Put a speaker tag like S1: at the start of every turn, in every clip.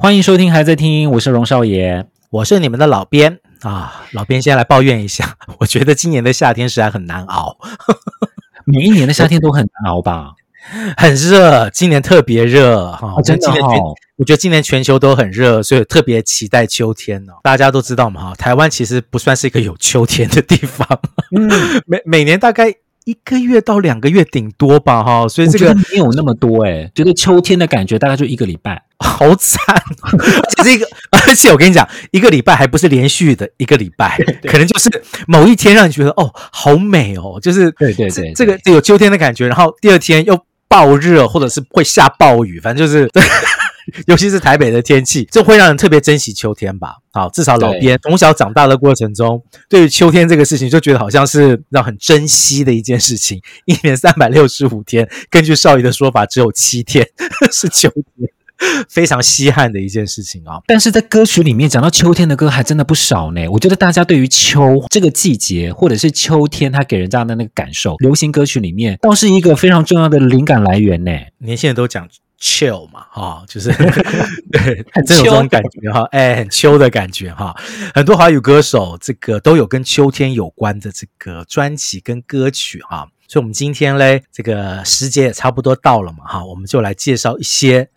S1: 欢迎收听，还在听，我是荣少爷，
S2: 我是你们的老编啊。老编先来抱怨一下，我觉得今年的夏天实在很难熬。
S1: 每一年的夏天都很难熬吧？
S2: 很热，今年特别热哈。
S1: 真的
S2: 哦，我觉得今年全球都很热，所以特别期待秋天哦。大家都知道嘛哈，台湾其实不算是一个有秋天的地方。嗯，每每年大概。一个月到两个月顶多吧，哈，所以这个
S1: 没有那么多哎、欸，觉得秋天的感觉大概就一个礼拜，
S2: 好惨。而且这个，而且我跟你讲，一个礼拜还不是连续的一个礼拜，可能就是某一天让你觉得哦，好美哦，就是
S1: 对对对，
S2: 这个有秋天的感觉，然后第二天又暴热，或者是会下暴雨，反正就是。尤其是台北的天气，这会让人特别珍惜秋天吧。好，至少老边从小长大的过程中，对于秋天这个事情，就觉得好像是让很珍惜的一件事情。一年三百六十五天，根据少爷的说法，只有七天 是秋天，非常稀罕的一件事情啊。
S1: 但是在歌曲里面讲到秋天的歌还真的不少呢。我觉得大家对于秋这个季节，或者是秋天，它给人家的那个感受，流行歌曲里面倒是一个非常重要的灵感来源呢。
S2: 年轻人都讲。Chill 嘛，哈、哦，就是 对，真有这种感觉哈，哎，很秋的感觉哈。很多华语歌手这个都有跟秋天有关的这个专辑跟歌曲哈。所以，我们今天嘞，这个时节也差不多到了嘛，哈，我们就来介绍一些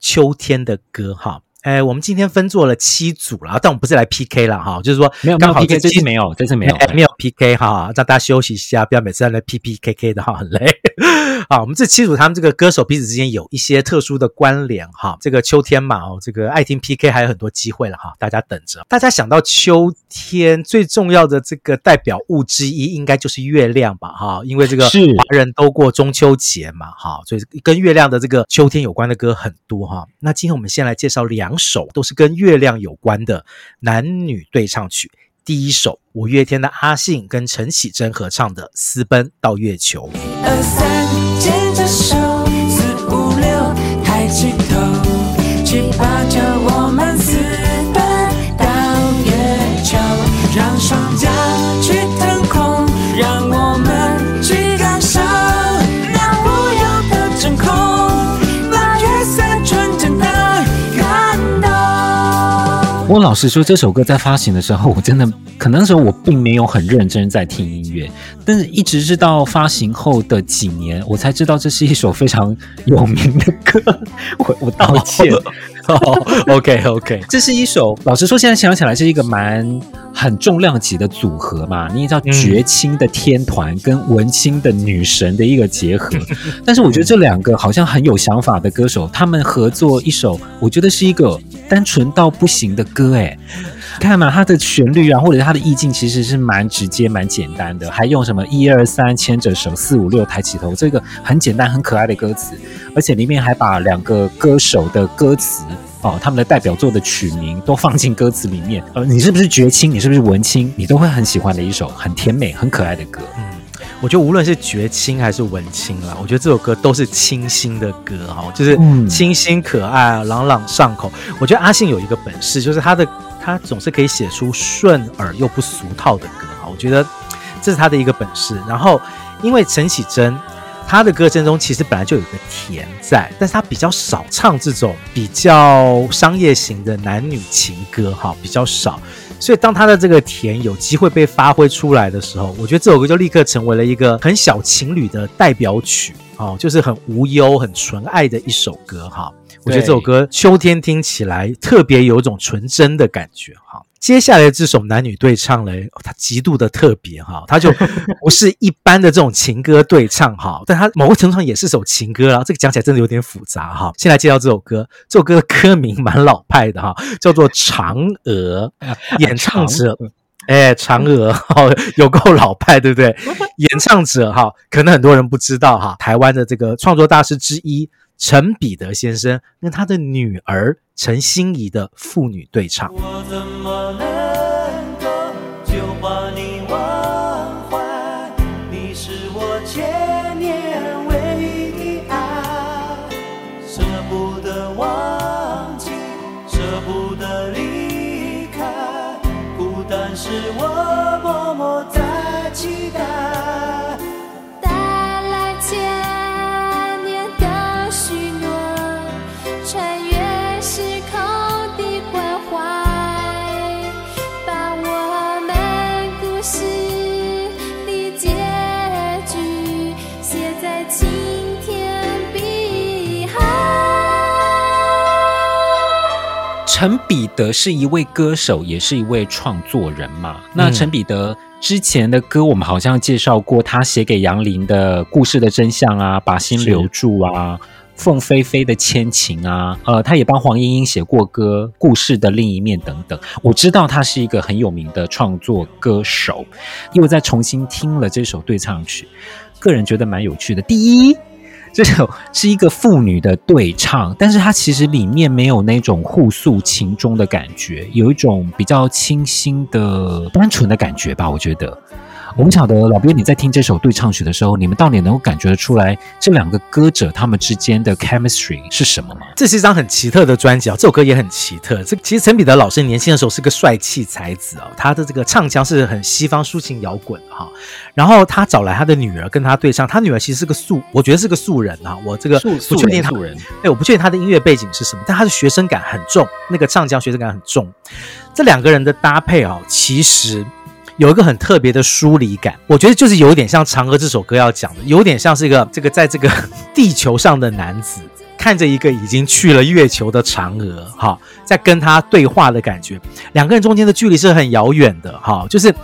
S2: 秋天的歌哈。哎，我们今天分做了七组了，但我们不是来 PK 了哈，就是说
S1: 没有刚好 PK，这次没有，这次没有，
S2: 没有 PK 哈，让大家休息一下，不要每次在那 PPKK 的哈，很累。好，我们这七组他们这个歌手彼此之间有一些特殊的关联哈。这个秋天嘛，哦，这个爱听 PK 还有很多机会了哈，大家等着。大家想到秋天最重要的这个代表物之一，应该就是月亮吧哈，因为这个华人都过中秋节嘛哈，所以跟月亮的这个秋天有关的歌很多哈。那今天我们先来介绍两。首都是跟月亮有关的男女对唱曲。第一首，五月天的阿信跟陈绮贞合唱的《私奔到月球》。一二三，牵着手，四五六，抬起头，七八九我，我老实说，这首歌在发行的时候，我真的可能那时候我并没有很认真在听音乐，但是一直是到发行后的几年，我才知道这是一首非常有名的歌。我我道歉。哦，OK OK，这是一首老实说，现在想起来是一个蛮很重量级的组合嘛。你也知道，绝青的天团跟文青的女神的一个结合。但是我觉得这两个好像很有想法的歌手，他们合作一首，我觉得是一个单纯到不行的歌。哎，看嘛，它的旋律啊，或者它的意境，其实是蛮直接、蛮简单的。还用什么一二三牵着手，四五六抬起头，这个很简单、很可爱的歌词。而且里面还把两个歌手的歌词哦，他们的代表作的曲名都放进歌词里面。呃，你是不是绝青？你是不是文青？你都会很喜欢的一首很甜美、很可爱的歌。嗯，我觉得无论是绝青还是文青啦，我觉得这首歌都是清新的歌哈，就是清新可爱、朗朗上口。我觉得阿信有一个本事，就是他的他总是可以写出顺耳又不俗套的歌哈。我觉得这是他的一个本事。然后因为陈绮贞。他的歌声中其实本来就有个甜在，但是他比较少唱这种比较商业型的男女情歌，哈，比较少。所以当他的这个甜有机会被发挥出来的时候，我觉得这首歌就立刻成为了一个很小情侣的代表曲，哦，就是很无忧、很纯爱的一首歌，哈。我觉得这首歌秋天听起来特别有一种纯真的感觉，接下来这首男女对唱嘞，它极度的特别哈，它就 不是一般的这种情歌对唱哈，但它某个程度上也是首情歌啊。这个讲起来真的有点复杂哈。先来介绍这首歌，这首歌的歌名蛮老派的哈，叫做《嫦娥》，演唱者哎，嫦娥哈，有够老派对不对？演唱者哈，可能很多人不知道哈，台湾的这个创作大师之一陈彼得先生跟他的女儿陈心怡的父女对唱。
S1: 陈彼得是一位歌手，也是一位创作人嘛。那陈彼得之前的歌，我们好像介绍过，他写给杨林的《故事的真相》啊，《把心留住》啊，《凤飞飞的千情》啊，呃，他也帮黄莺莺写过歌，《故事的另一面》等等。我知道他是一个很有名的创作歌手，因为再重新听了这首对唱曲，个人觉得蛮有趣的。第一。这首是一个妇女的对唱，但是它其实里面没有那种互诉情衷的感觉，有一种比较清新的、单纯的感觉吧，我觉得。我们晓得老编你在听这首对唱曲的时候，你们到底能够感觉得出来这两个歌者他们之间的 chemistry 是什么吗？
S2: 这是一张很奇特的专辑啊，这首歌也很奇特。这其实陈彼得老师年轻的时候是个帅气才子哦，他的这个唱腔是很西方抒情摇滚哈。然后他找来他的女儿跟他对唱，他女儿其实是个素，我觉得是个素人啊。我这个不确定他，
S1: 素人，
S2: 对，我不确定他的音乐背景是什么，但他的学生感很重，那个唱腔学生感很重。这两个人的搭配啊，其实。有一个很特别的疏离感，我觉得就是有点像《嫦娥》这首歌要讲的，有点像是一个这个在这个 地球上的男子看着一个已经去了月球的嫦娥，哈，在跟他对话的感觉。两个人中间的距离是很遥远的，哈，就是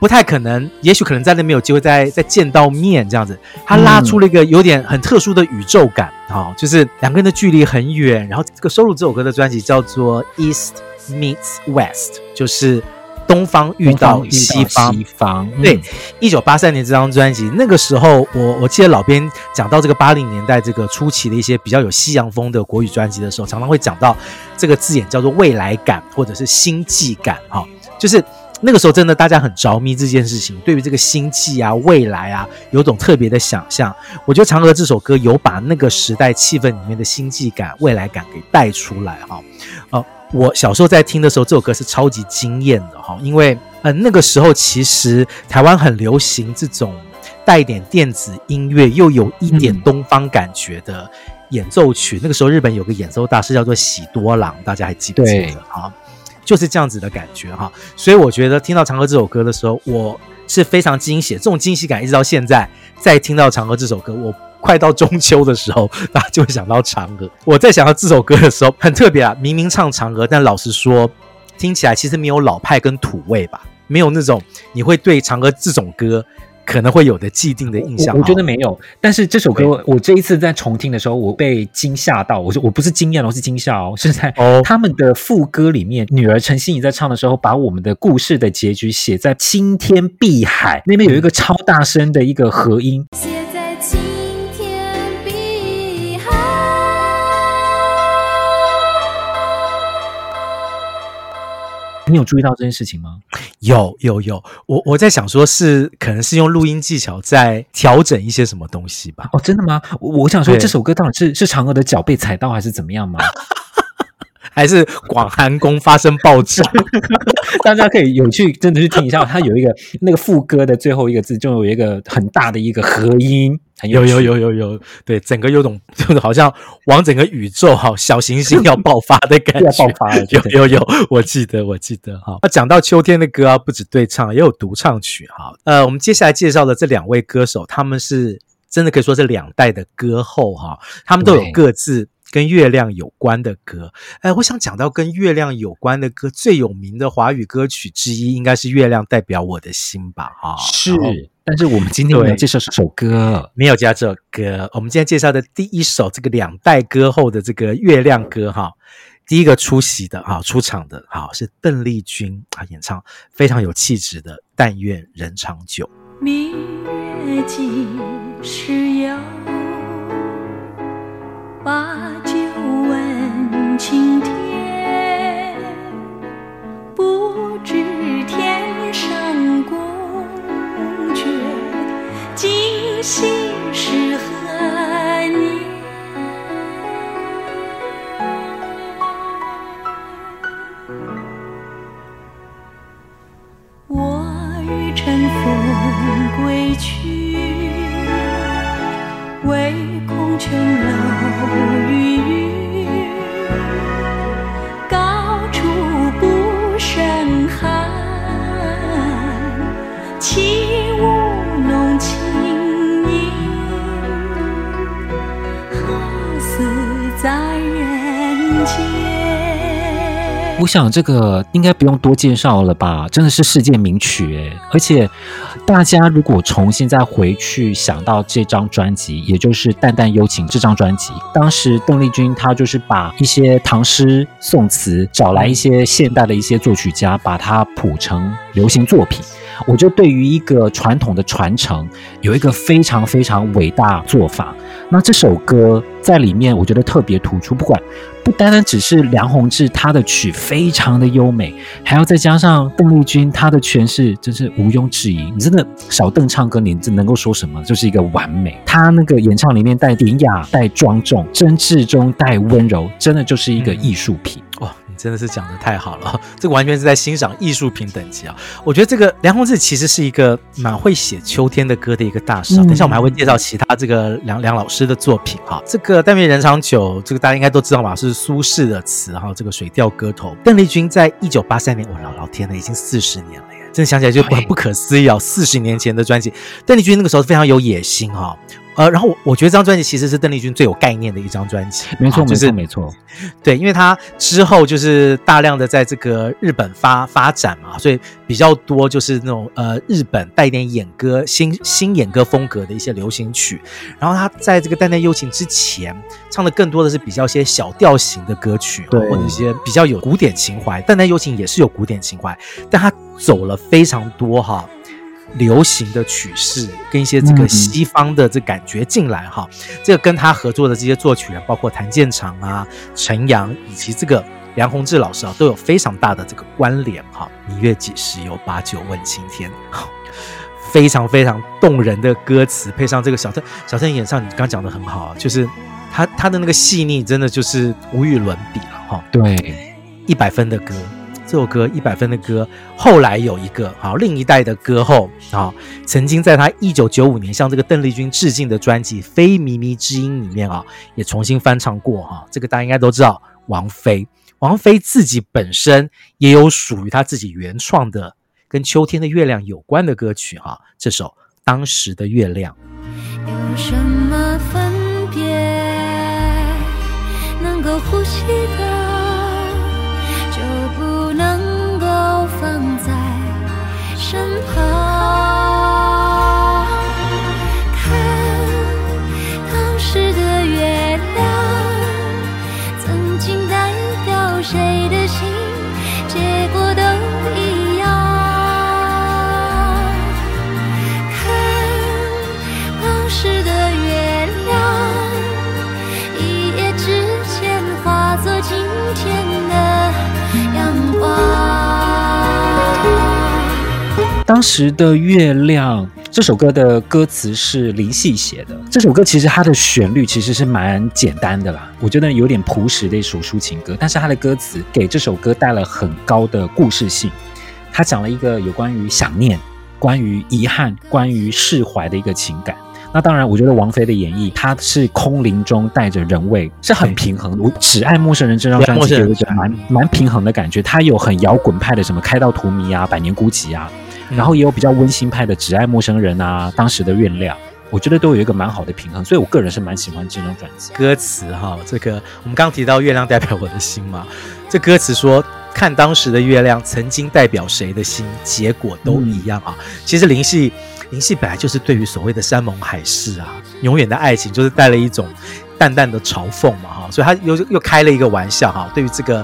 S2: 不太可能，也许可能在那边有机会再再见到面这样子。他拉出了一个有点很特殊的宇宙感，哈，就是两个人的距离很远。然后这个收录这首歌的专辑叫做《East Meets West》，就是。东方遇到西方，西方对，一九八三年这张专辑，那个时候我我记得老编讲到这个八零年代这个初期的一些比较有西洋风的国语专辑的时候，常常会讲到这个字眼叫做未来感或者是星际感哈，就是那个时候真的大家很着迷这件事情，对于这个星际啊未来啊有种特别的想象。我觉得《嫦娥》这首歌有把那个时代气氛里面的星际感、未来感给带出来哈，哦。我小时候在听的时候，这首歌是超级惊艳的哈，因为呃那个时候其实台湾很流行这种带一点电子音乐又有一点东方感觉的演奏曲。嗯、那个时候日本有个演奏大师叫做喜多郎，大家还记不记得啊？就是这样子的感觉哈。所以我觉得听到《嫦娥》这首歌的时候，我是非常惊喜，这种惊喜感一直到现在，再听到《嫦娥》这首歌，我。快到中秋的时候，大家就会想到嫦娥。我在想到这首歌的时候，很特别啊，明明唱嫦娥，但老实说，听起来其实没有老派跟土味吧，没有那种你会对嫦娥这种歌可能会有的既定的印象。
S1: 我，我觉得没有，但是这首歌我这一次在重听的时候，我被惊吓到。我说我不是惊艳，我是惊吓哦，是在他们的副歌里面，女儿陈欣怡在唱的时候，把我们的故事的结局写在青天碧海那边，有一个超大声的一个和音。你有注意到这件事情吗？
S2: 有有有，我我在想说是可能是用录音技巧在调整一些什么东西吧？
S1: 哦，真的吗？我我想说这首歌到底是是嫦娥的脚被踩到还是怎么样吗？
S2: 还是广寒宫发生爆炸？
S1: 大家可以有去真的去听一下，它有一个那个副歌的最后一个字，就有一个很大的一个和音，
S2: 有有有有有，对，整个有种就是好像往整个宇宙哈小行星要爆发的感 觉，
S1: 要爆发了，
S2: 有有有，我记得我记得哈。那讲到秋天的歌啊，不止对唱，也有独唱曲哈。呃，我们接下来介绍的这两位歌手，他们是真的可以说是两代的歌后哈，他们都有各自。跟月亮有关的歌，哎，我想讲到跟月亮有关的歌，最有名的华语歌曲之一，应该是《月亮代表我的心》吧？哈，
S1: 是。但是我们今天没有介绍这首歌，
S2: 没有介绍这首歌。我们今天介绍的第一首这个两代歌后的这个月亮歌，哈，第一个出席的啊出场的，哈是邓丽君啊演唱，非常有气质的《但愿人长久》。
S3: 明月几时有？把晴天，不知天上宫阙，今夕是何我
S1: 想这个应该不用多介绍了吧，真的是世界名曲诶，而且大家如果重新再回去想到这张专辑，也就是《淡淡幽情》这张专辑，当时邓丽君她就是把一些唐诗宋词找来一些现代的一些作曲家，把它谱成流行作品。我就对于一个传统的传承有一个非常非常伟大做法。那这首歌在里面，我觉得特别突出。不管不单单只是梁弘志他的曲非常的优美，还要再加上邓丽君她的诠释，真是毋庸置疑。你真的小邓唱歌，你能够说什么？就是一个完美。他那个演唱里面带典雅、带庄重、真挚中带温柔，真的就是一个艺术品。
S2: 哇！真的是讲的太好了，这个完全是在欣赏艺术品等级啊！我觉得这个梁弘志其实是一个蛮会写秋天的歌的一个大师。等一下我们还会介绍其他这个梁梁老师的作品哈。这个但愿人长久，这个大家应该都知道吧？是苏轼的词哈。这个《水调歌头》，邓丽君在一九八三年，我老老天呐，已经四十年了耶！真的想起来就很不可思议啊！四十年前的专辑，邓丽君那个时候非常有野心哈。呃，然后我我觉得这张专辑其实是邓丽君最有概念的一张专辑，
S1: 没错，
S2: 啊就是、
S1: 没错，没错，
S2: 对，因为她之后就是大量的在这个日本发发展嘛，所以比较多就是那种呃日本带点演歌新新演歌风格的一些流行曲，然后她在这个《淡淡幽情》之前唱的更多的是比较些小调型的歌曲，对，或者一些比较有古典情怀，《淡淡幽情》也是有古典情怀，但她走了非常多哈。流行的曲式跟一些这个西方的这感觉进来哈，嗯、这个跟他合作的这些作曲人，包括谭健常啊、陈阳以及这个梁弘志老师啊，都有非常大的这个关联哈。明月几时有，把酒问青天，非常非常动人的歌词，配上这个小邓小邓演唱，你刚讲的很好，就是他他的那个细腻，真的就是无与伦比了哈。
S1: 对，
S2: 一百分的歌。这首歌一百分的歌，后来有一个好另一代的歌后啊，曾经在他一九九五年向这个邓丽君致敬的专辑《非靡靡之音》里面啊，也重新翻唱过哈。这个大家应该都知道，王菲，王菲自己本身也有属于她自己原创的跟秋天的月亮有关的歌曲哈。这首《当时的月亮》。
S3: 有什么分别能够呼吸的？
S1: 当时的月亮这首歌的歌词是林夕写的。这首歌其实它的旋律其实是蛮简单的啦，我觉得有点朴实的一首抒情歌。但是它的歌词给这首歌带了很高的故事性。它讲了一个有关于想念、关于遗憾、关于释怀的一个情感。那当然，我觉得王菲的演绎，她是空灵中带着人味，是很平衡的。我只爱陌生人这张专辑有一个蛮蛮平衡的感觉，它有很摇滚派的什么开到荼蘼啊、百年孤寂啊。然后也有比较温馨派的《只爱陌生人》啊，当时的月亮，我觉得都有一个蛮好的平衡，所以我个人是蛮喜欢这张专辑。
S2: 歌词哈，这个我们刚提到月亮代表我的心嘛，这歌词说看当时的月亮曾经代表谁的心，结果都一样啊。嗯、其实林夕，林夕本来就是对于所谓的山盟海誓啊，永远的爱情，就是带了一种淡淡的嘲讽嘛哈，所以他又又开了一个玩笑哈，对于这个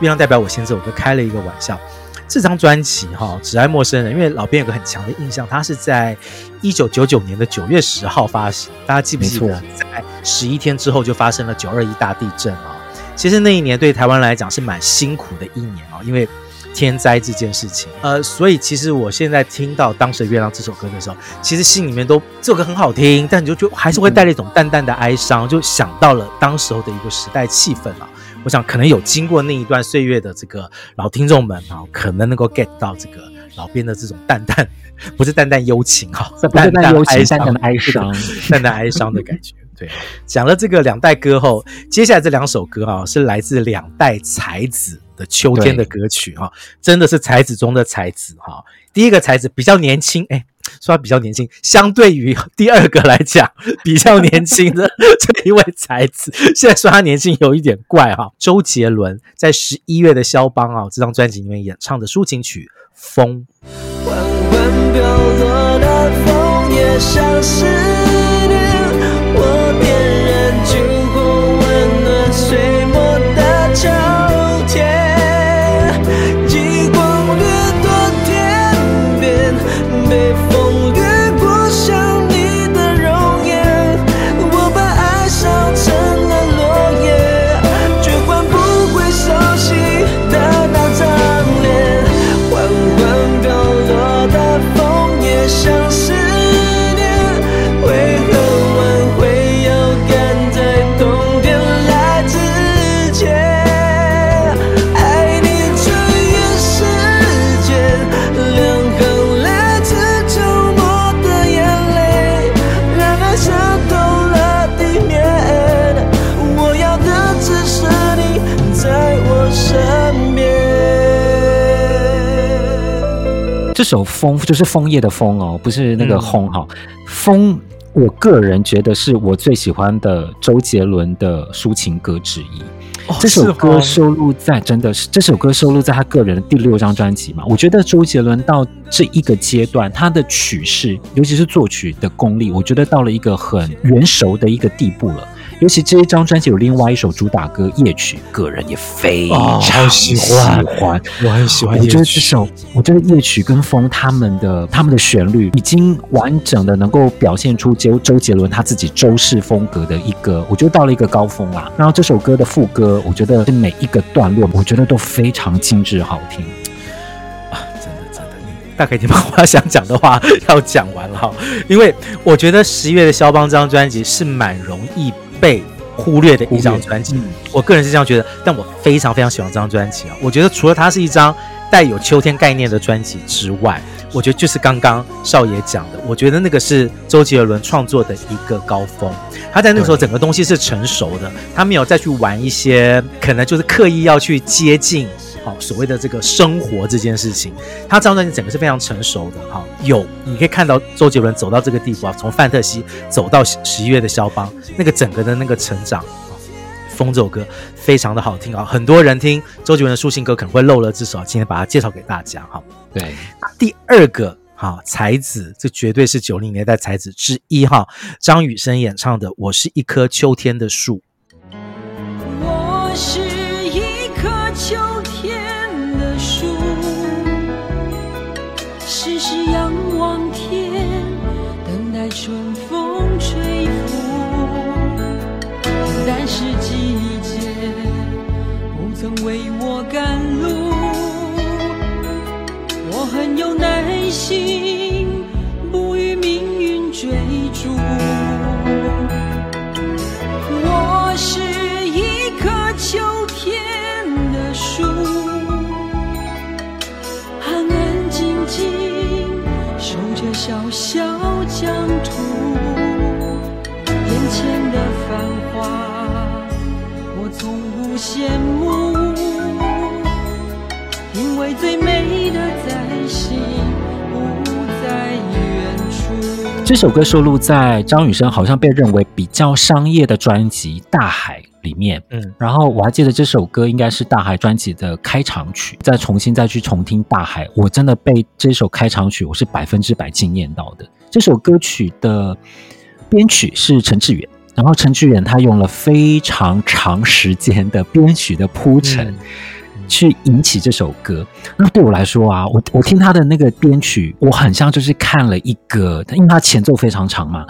S2: 月亮代表我心这首歌开了一个玩笑。这张专辑哈、哦《只爱陌生人》，因为老编有个很强的印象，它是在一九九九年的九月十号发行。大家记不记得，在十一天之后就发生了九二一大地震啊、哦？其实那一年对台湾来讲是蛮辛苦的一年啊、哦，因为天灾这件事情。呃，所以其实我现在听到《当时的月亮》这首歌的时候，其实心里面都这首歌很好听，但你就就还是会带了一种淡淡的哀伤，就想到了当时候的一个时代气氛啊。我想，可能有经过那一段岁月的这个老听众们啊，可能能够 get 到这个老编的这种淡淡，不是淡淡幽情哈，淡淡哀伤，淡淡哀伤，淡淡哀伤的感觉。对，讲了这个两代歌后，接下来这两首歌啊，是来自两代才子的秋天的歌曲哈，真的是才子中的才子哈。第一个才子比较年轻，哎。说他比较年轻，相对于第二个来讲，比较年轻的 这一位才子，现在说他年轻有一点怪哈。周杰伦在十一月的肖邦啊这张专辑里面演唱的抒情曲《风》。缓缓飘落的风也像是
S1: 这首枫就是枫叶的枫哦，不是那个轰哈。枫、嗯，我个人觉得是我最喜欢的周杰伦的抒情歌之一。哦、这首歌收录在真的是这首歌收录在他个人的第六张专辑嘛？我觉得周杰伦到这一个阶段，他的曲式，尤其是作曲的功力，我觉得到了一个很圆熟的一个地步了。尤其这一张专辑有另外一首主打歌《夜曲》，个人也非常喜欢，哦、
S2: 我很喜欢。我
S1: 觉得这首，我觉得《夜曲》跟《风》他们的他们的旋律，已经完整的能够表现出周周杰伦他自己周氏风格的一个，我觉得到了一个高峰啦。然后这首歌的副歌，我觉得是每一个段落，我觉得都非常精致好听
S2: 啊！真的真的，大概已经把我想讲的话 要讲完了哈。因为我觉得十一月的肖邦这张专辑是蛮容易。被忽略的一张专辑，我个人是这样觉得，但我非常非常喜欢这张专辑啊！我觉得除了它是一张带有秋天概念的专辑之外，我觉得就是刚刚少爷讲的，我觉得那个是周杰伦创作的一个高峰。他在那个时候整个东西是成熟的，他没有再去玩一些可能就是刻意要去接近。好，所谓的这个生活这件事情，他这张专辑整个是非常成熟的。哈，有你可以看到周杰伦走到这个地步啊，从范特西走到十一月的肖邦，那个整个的那个成长。风这首歌非常的好听啊，很多人听周杰伦的抒情歌可能会漏了这首，今天把它介绍给大家哈。
S1: 对，
S2: 第二个哈才子，这绝对是九零年代才子之一哈，张雨生演唱的《我是一棵秋天的树》。
S4: 我是一棵秋为我赶路，我很有耐心，不与命运追逐。
S1: 这首歌收录在张雨生好像被认为比较商业的专辑《大海》里面。嗯，然后我还记得这首歌应该是《大海》专辑的开场曲。再重新再去重听《大海》，我真的被这首开场曲我是百分之百惊艳到的。这首歌曲的编曲是陈志远，然后陈志远他用了非常长时间的编曲的铺陈。嗯去引起这首歌。那对我来说啊，我我听他的那个编曲，我很像就是看了一个，因为他前奏非常长嘛，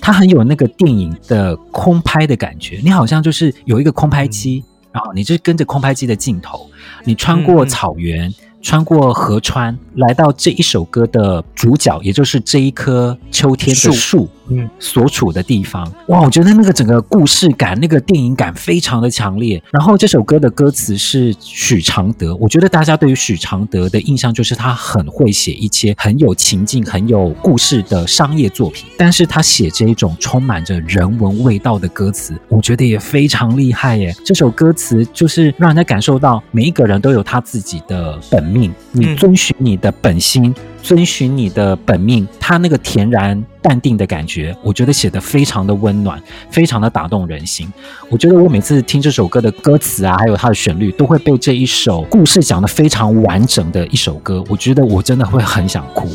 S1: 他很有那个电影的空拍的感觉。你好像就是有一个空拍机，嗯、然后你就跟着空拍机的镜头，你穿过草原。嗯穿过河川，来到这一首歌的主角，也就是这一棵秋天的树，嗯，所处的地方。哇，我觉得那个整个故事感，那个电影感非常的强烈。然后这首歌的歌词是许常德，我觉得大家对于许常德的印象就是他很会写一些很有情境、很有故事的商业作品，但是他写这一种充满着人文味道的歌词，我觉得也非常厉害耶。这首歌词就是让人家感受到每一个人都有他自己的本。命，你遵循你的本心，嗯、遵循你的本命，他那个恬然淡定的感觉，我觉得写的非常的温暖，非常的打动人心。我觉得我每次听这首歌的歌词啊，还有它的旋律，都会被这一首故事讲的非常完整的一首歌，我觉得我真的会很想哭。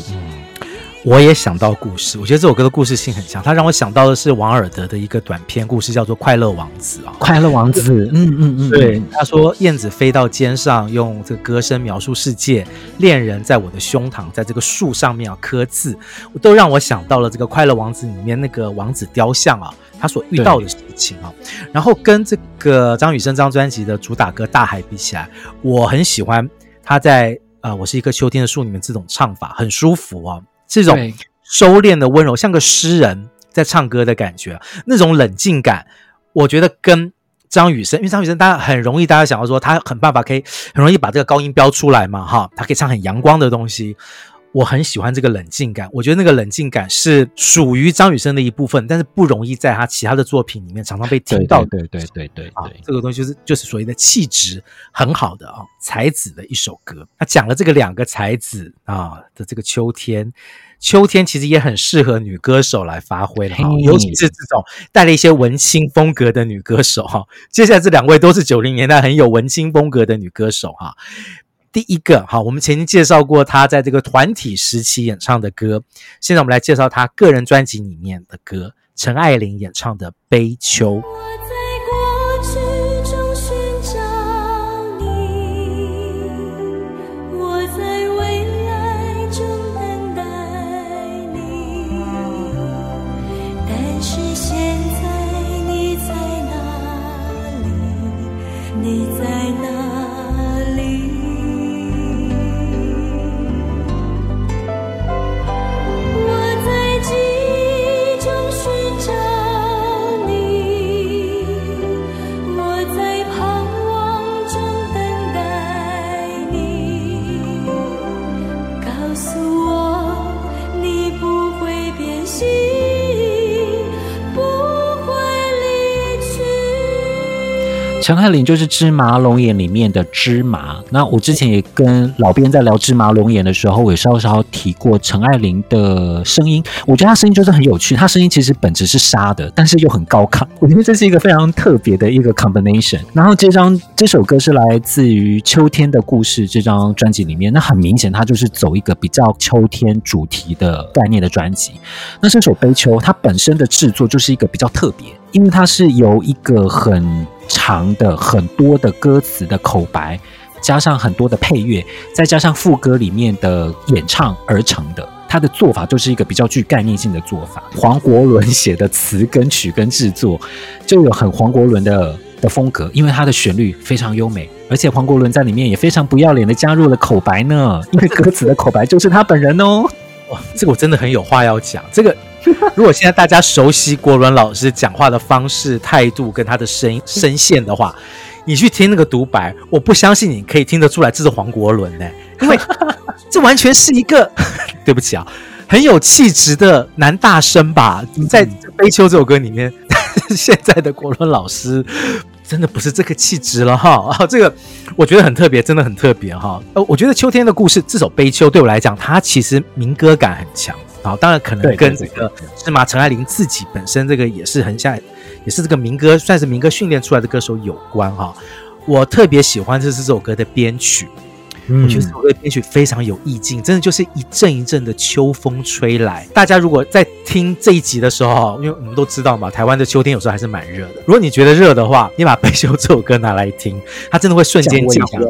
S2: 我也想到故事，我觉得这首歌的故事性很强，它让我想到的是王尔德的一个短篇故事，叫做《快乐王子》啊，《
S1: 快乐王子》，嗯嗯嗯，
S2: 对，他说燕子飞到肩上，用这个歌声描述世界；恋人在我的胸膛，在这个树上面啊刻字，都让我想到了这个《快乐王子》里面那个王子雕像啊，他所遇到的事情啊。然后跟这个张雨生这张专辑的主打歌《大海》比起来，我很喜欢他在呃，我是一棵秋天的树里面这种唱法，很舒服啊。这种收敛的温柔，像个诗人在唱歌的感觉，那种冷静感，我觉得跟张雨生，因为张雨生大家很容易，大家想要说他很办法可以很容易把这个高音飙出来嘛，哈，他可以唱很阳光的东西。我很喜欢这个冷静感，我觉得那个冷静感是属于张雨生的一部分，但是不容易在他其他的作品里面常常被听到的。
S1: 对对对对
S2: 对，这个东西就是就是所谓的气质很好的啊，才子的一首歌。他讲了这个两个才子啊的这个秋天，秋天其实也很适合女歌手来发挥了，尤其是这种带了一些文青风格的女歌手哈。接下来这两位都是九零年代很有文青风格的女歌手哈。第一个，好，我们曾经介绍过他在这个团体时期演唱的歌，现在我们来介绍他个人专辑里面的歌，陈爱玲演唱的《悲秋》。
S1: 陈爱玲就是《芝麻龙眼》里面的芝麻。那我之前也跟老编在聊《芝麻龙眼》的时候，我也稍稍提过陈爱玲的声音。我觉得她声音就是很有趣，她声音其实本质是沙的，但是又很高亢。我觉得这是一个非常特别的一个 combination。然后这张这首歌是来自于《秋天的故事》这张专辑里面，那很明显它就是走一个比较秋天主题的概念的专辑。那这首《悲秋》它本身的制作就是一个比较特别，因为它是由一个很长的很多的歌词的口白，加上很多的配乐，再加上副歌里面的演唱而成的。他的做法就是一个比较具概念性的做法。黄国伦写的词跟曲跟制作，就有很黄国伦的的风格，因为它的旋律非常优美，而且黄国伦在里面也非常不要脸的加入了口白呢，因为歌词的口白就是他本人哦。
S2: 哇，这个我真的很有话要讲。这个。如果现在大家熟悉国伦老师讲话的方式、态度跟他的声音 声线的话，你去听那个独白，我不相信你可以听得出来这是黄国伦呢，因为这完全是一个对不起啊，很有气质的男大生吧。在《悲秋》这首歌里面，现在的国伦老师真的不是这个气质了哈。啊，这个我觉得很特别，真的很特别哈。呃，我觉得秋天的故事这首《悲秋》对我来讲，它其实民歌感很强。好，当然可能跟这个是吗？陈爱玲自己本身这个也是很像，也是这个民歌，算是民歌训练出来的歌手有关哈。我特别喜欢这是这首歌的编曲，我觉得这首歌的编曲非常有意境，真的就是一阵一阵的秋风吹来。大家如果在听这一集的时候，因为我们都知道嘛，台湾的秋天有时候还是蛮热的。如果你觉得热的话，你把《悲秋》这首歌拿来听，它真的会瞬间降温。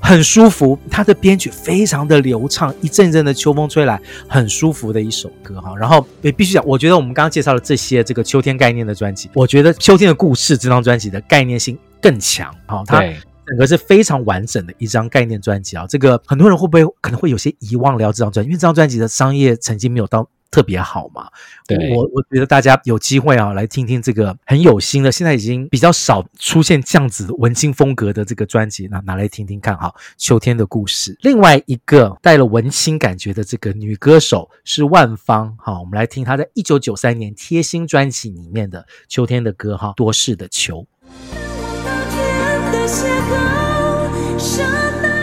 S2: 很舒服，它的编曲非常的流畅，一阵阵的秋风吹来，很舒服的一首歌哈。然后也必须讲，我觉得我们刚刚介绍了这些这个秋天概念的专辑，我觉得《秋天的故事》这张专辑的概念性更强哈。它整个是非常完整的一张概念专辑啊。这个很多人会不会可能会有些遗忘了这张专辑？因为这张专辑的商业成绩没有到。特别好嘛？对，我我觉得大家有机会啊，来听听这个很有心的，现在已经比较少出现这样子文青风格的这个专辑，那拿来听听看哈。秋天的故事，另外一个带了文青感觉的这个女歌手是万芳哈，我们来听她在一九九三年贴心专辑里面的秋天的歌哈，多事的秋。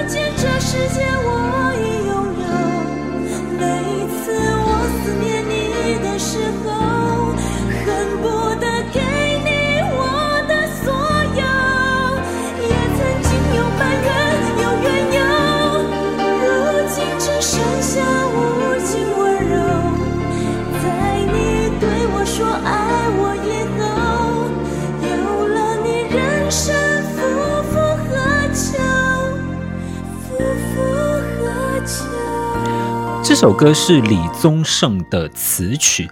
S1: 这这首歌是李宗盛的词曲。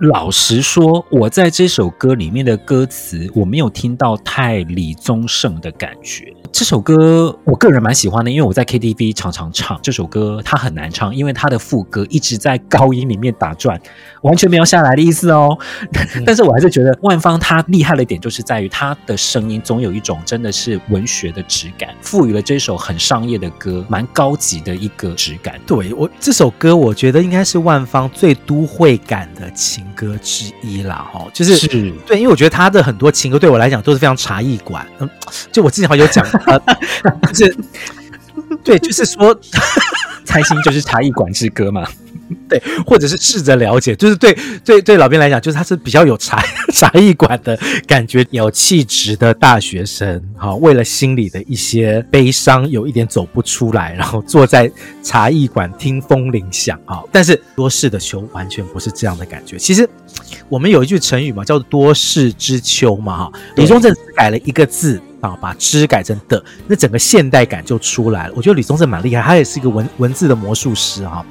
S1: 老实说，我在这首歌里面的歌词，我没有听到太李宗盛的感觉。这首歌我个人蛮喜欢的，因为我在 KTV 常常唱这首歌。它很难唱，因为它的副歌一直在高音里面打转，完全没有下来的意思哦。嗯、但是我还是觉得万芳她厉害的点，就是在于她的声音总有一种真的是文学的质感，赋予了这首很商业的歌蛮高级的一个质感。
S2: 对，我这首歌，我觉得应该是万芳最都会感的情歌之一啦。哈，就是，是对，因为我觉得他的很多情歌对我来讲都是非常茶艺馆。嗯，就我之前好像有讲。呃，就是对，就是说，
S1: 猜心就是茶艺馆之歌嘛，
S2: 对，或者是试着了解，就是对对对，老编来讲，就是他是比较有茶茶艺馆的感觉，有气质的大学生，哈，为了心里的一些悲伤，有一点走不出来，然后坐在茶艺馆听风铃响啊。但是多事的秋完全不是这样的感觉。其实我们有一句成语嘛，叫做多事之秋嘛，哈，李宗盛改了一个字。啊，把之改成的，那整个现代感就出来了。我觉得李宗盛蛮厉害，他也是一个文文字的魔术师哈。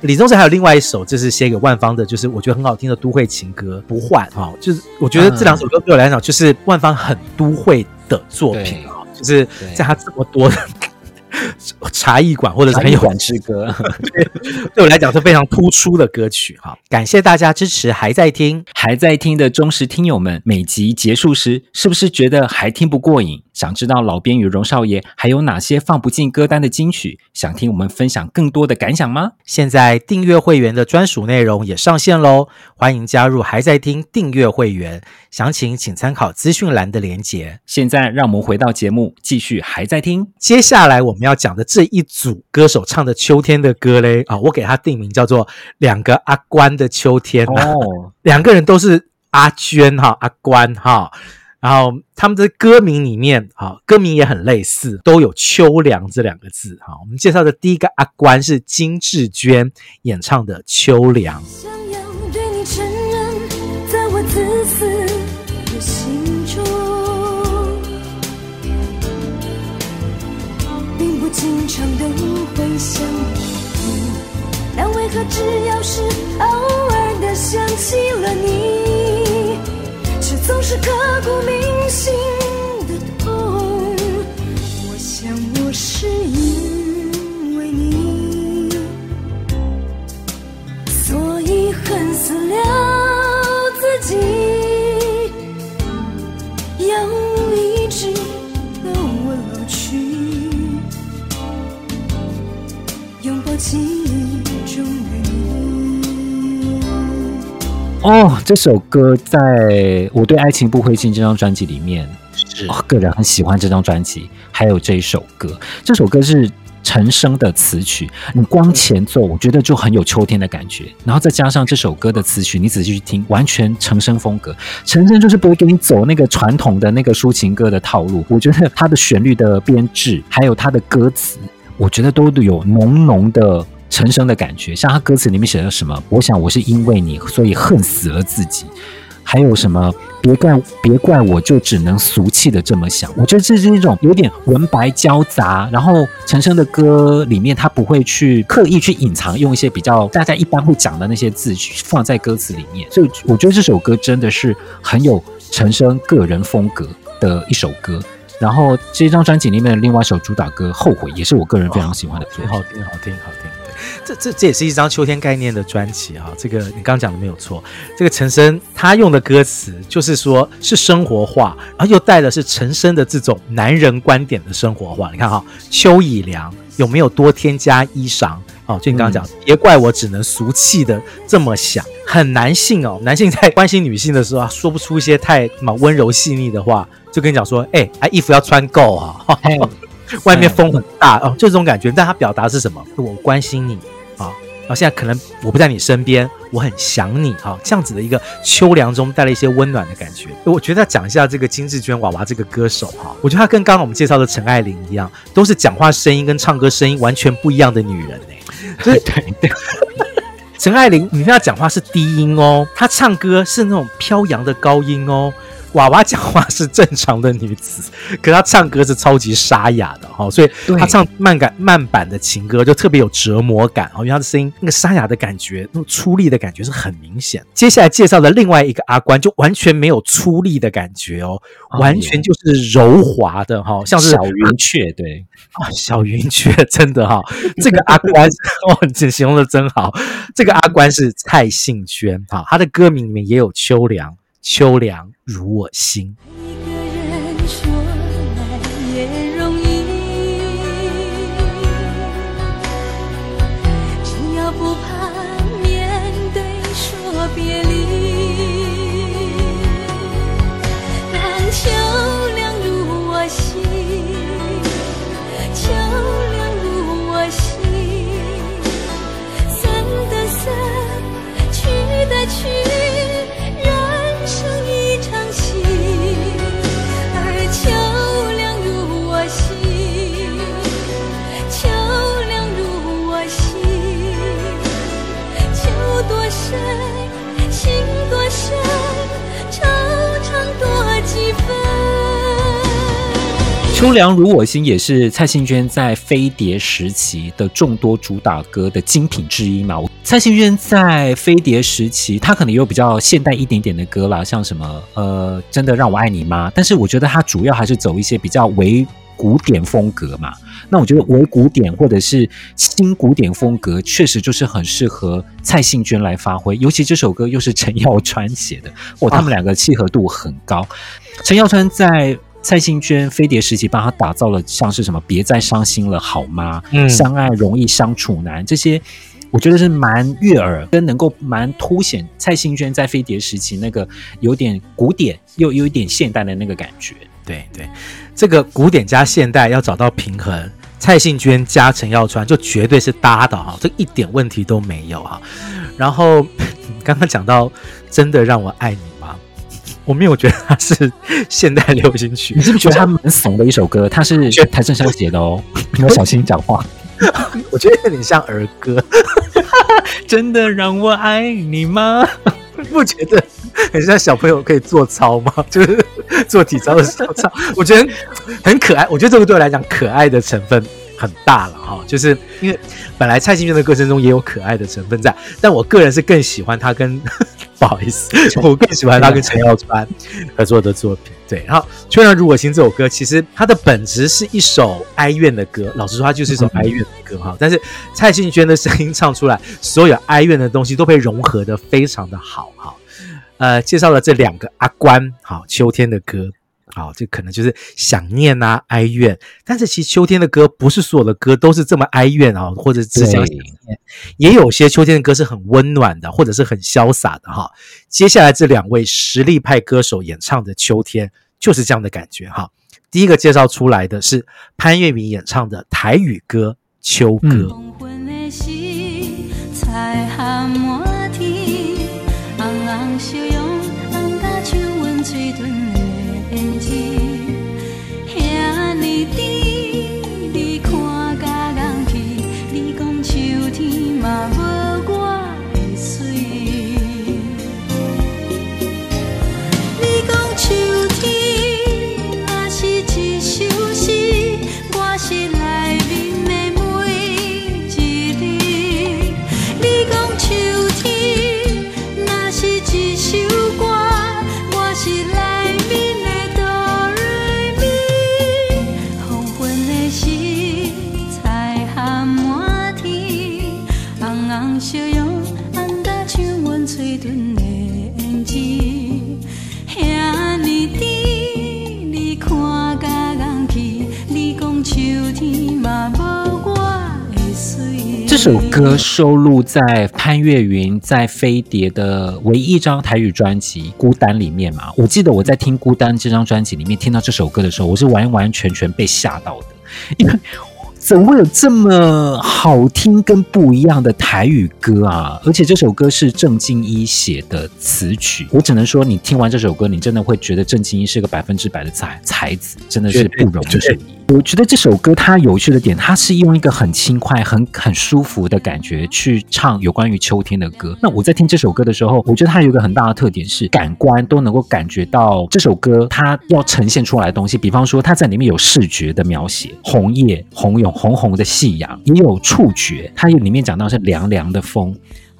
S2: 李宗盛还有另外一首，就是写给万芳的，就是我觉得很好听的都会情歌《不换》哈。就是我觉得这两首歌对我来讲，就是万芳很都会的作品啊，就是在他这么多的。茶艺馆或者是很有
S1: 馆之歌，
S2: 对，对我来讲是非常突出的歌曲哈。感谢大家支持，还在听
S1: 还在听的忠实听友们，每集结束时是不是觉得还听不过瘾？想知道老编与荣少爷还有哪些放不进歌单的金曲？想听我们分享更多的感想吗？
S2: 现在订阅会员的专属内容也上线喽，欢迎加入还在听订阅会员，详情请参考资讯栏的连结。
S1: 现在让我们回到节目，继续还在听。
S2: 接下来我们要讲的这一组歌手唱的秋天的歌嘞啊，我给他定名叫做《两个阿关的秋天》哦，两个人都是阿娟哈，阿关哈。然后他们的歌名里面，哈，歌名也很类似，都有“秋凉”这两个字，哈。我们介绍的第一个阿关是金智娟演唱的《秋凉》。只要是偶尔的想起？总是刻骨铭心。
S1: 哦，这首歌在我对《爱情不灰心》这张专辑里面，是、哦、个人很喜欢这张专辑。还有这一首歌，这首歌是陈升的词曲，你光前奏，我觉得就很有秋天的感觉。然后再加上这首歌的词曲，你仔细去听，完全陈升风格。陈升就是不会给你走那个传统的那个抒情歌的套路。我觉得他的旋律的编制，还有他的歌词，我觉得都有浓浓的。陈升的感觉，像他歌词里面写的什么？我想我是因为你，所以恨死了自己。还有什么？别怪别怪我，就只能俗气的这么想。我觉得这是一种有点文白交杂，然后陈升的歌里面他不会去刻意去隐藏，用一些比较大家一般会讲的那些字去放在歌词里面。所以我觉得这首歌真的是很有陈升个人风格的一首歌。然后这张专辑里面的另外一首主打歌《后悔》也是我个人非常喜欢的歌，
S2: 好听，好听，好听。这这这也是一张秋天概念的专辑啊，这个你刚刚讲的没有错。这个陈升他用的歌词就是说是生活化，然后又带的是陈升的这种男人观点的生活化。你看哈、哦，秋已凉，有没有多添加衣裳？哦，就你刚刚讲，别、嗯、怪我只能俗气的这么想，很男性哦。男性在关心女性的时候啊，说不出一些太什么温柔细腻的话，就跟你讲说，哎，啊衣服要穿够啊。外面风很大哦，就这种感觉。但他表达是什么？我关心你啊，然后现在可能我不在你身边，我很想你哈，这样子的一个秋凉中带了一些温暖的感觉。我觉得要讲一下这个金志娟娃娃这个歌手哈，我觉得她跟刚刚我们介绍的陈爱玲一样，都是讲话声音跟唱歌声音完全不一样的女人哎。对对对，陈爱玲，你听她讲话是低音哦，她唱歌是那种飘扬的高音哦。娃娃讲话是正常的女子，可她唱歌是超级沙哑的哈，所以她唱慢感慢版的情歌就特别有折磨感哦，因为她的声音那个沙哑的感觉，那种粗粝的感觉是很明显。接下来介绍的另外一个阿关就完全没有粗粝的感觉哦，完全就是柔滑的哈，像是
S1: 小云雀对
S2: 啊，小云雀真的哈，这个阿关 哦，你形容的真好，这个阿关是蔡幸娟哈，她的歌名里面也有秋凉。秋凉如我心。
S3: 秋
S1: 凉如我心也是蔡幸娟在飞碟时期的众多主打歌的精品之一嘛。蔡幸娟在飞碟时期，她可能也有比较现代一点点的歌啦，像什么呃，真的让我爱你吗？但是我觉得她主要还是走一些比较微古典风格嘛。那我觉得微古典或者是新古典风格，确实就是很适合蔡幸娟来发挥。尤其这首歌又是陈耀川写的，哦，他们两个契合度很高。陈耀川在。蔡幸娟飞碟时期帮他打造了像是什么别再伤心了好吗？嗯，相爱容易相处难这些，我觉得是蛮悦耳，跟能够蛮凸显蔡幸娟在飞碟时期那个有点古典又有一点现代的那个感觉。
S2: 对对，这个古典加现代要找到平衡，蔡幸娟加陈耀川就绝对是搭的哈，这一点问题都没有哈。然后 刚刚讲到真的让我爱你。我没有觉得它是现代流行曲，
S1: 你是不是觉得它蛮怂的一首歌？它是谭正香写的哦，你要小心讲话。
S2: 我觉得有点像儿歌，真的让我爱你吗？不觉得很像小朋友可以做操吗？就是做体操的时候唱，我觉得很可爱。我觉得这个对我来讲，可爱的成分很大了哈。就是因为本来蔡幸娟的歌声中也有可爱的成分在，但我个人是更喜欢她跟。不好意思，我更喜欢他跟陈耀川合作的作品。对，然后《确认如我心》这首歌，其实它的本质是一首哀怨的歌。老实说，它就是一首哀怨的歌哈。但是蔡幸娟的声音唱出来，所有哀怨的东西都被融合的非常的好哈。呃，介绍了这两个阿关，好，秋天的歌。好，这可能就是想念啊，哀怨。但是其实秋天的歌不是所有的歌都是这么哀怨啊，或者只讲想念，也有些秋天的歌是很温暖的，或者是很潇洒的哈。接下来这两位实力派歌手演唱的秋天就是这样的感觉哈。第一个介绍出来的是潘粤明演唱的台语歌《秋歌》。
S1: 这首歌收录在潘越云在飞碟的唯一一张台语专辑《孤单》里面嘛。我记得我在听《孤单》这张专辑里面听到这首歌的时候，我是完完全全被吓到的，因为。怎么会有这么好听跟不一样的台语歌啊？而且这首歌是郑敬一写的词曲，我只能说，你听完这首歌，你真的会觉得郑敬一是个百分之百的才才子，真的是不容易。我觉得这首歌它有趣的点，它是用一个很轻快、很很舒服的感觉去唱有关于秋天的歌。那我在听这首歌的时候，我觉得它有一个很大的特点是感官都能够感觉到这首歌它要呈现出来的东西。比方说，它在里面有视觉的描写，红叶、红涌、红红的夕阳，也有触觉，它有里面讲到是凉凉的风。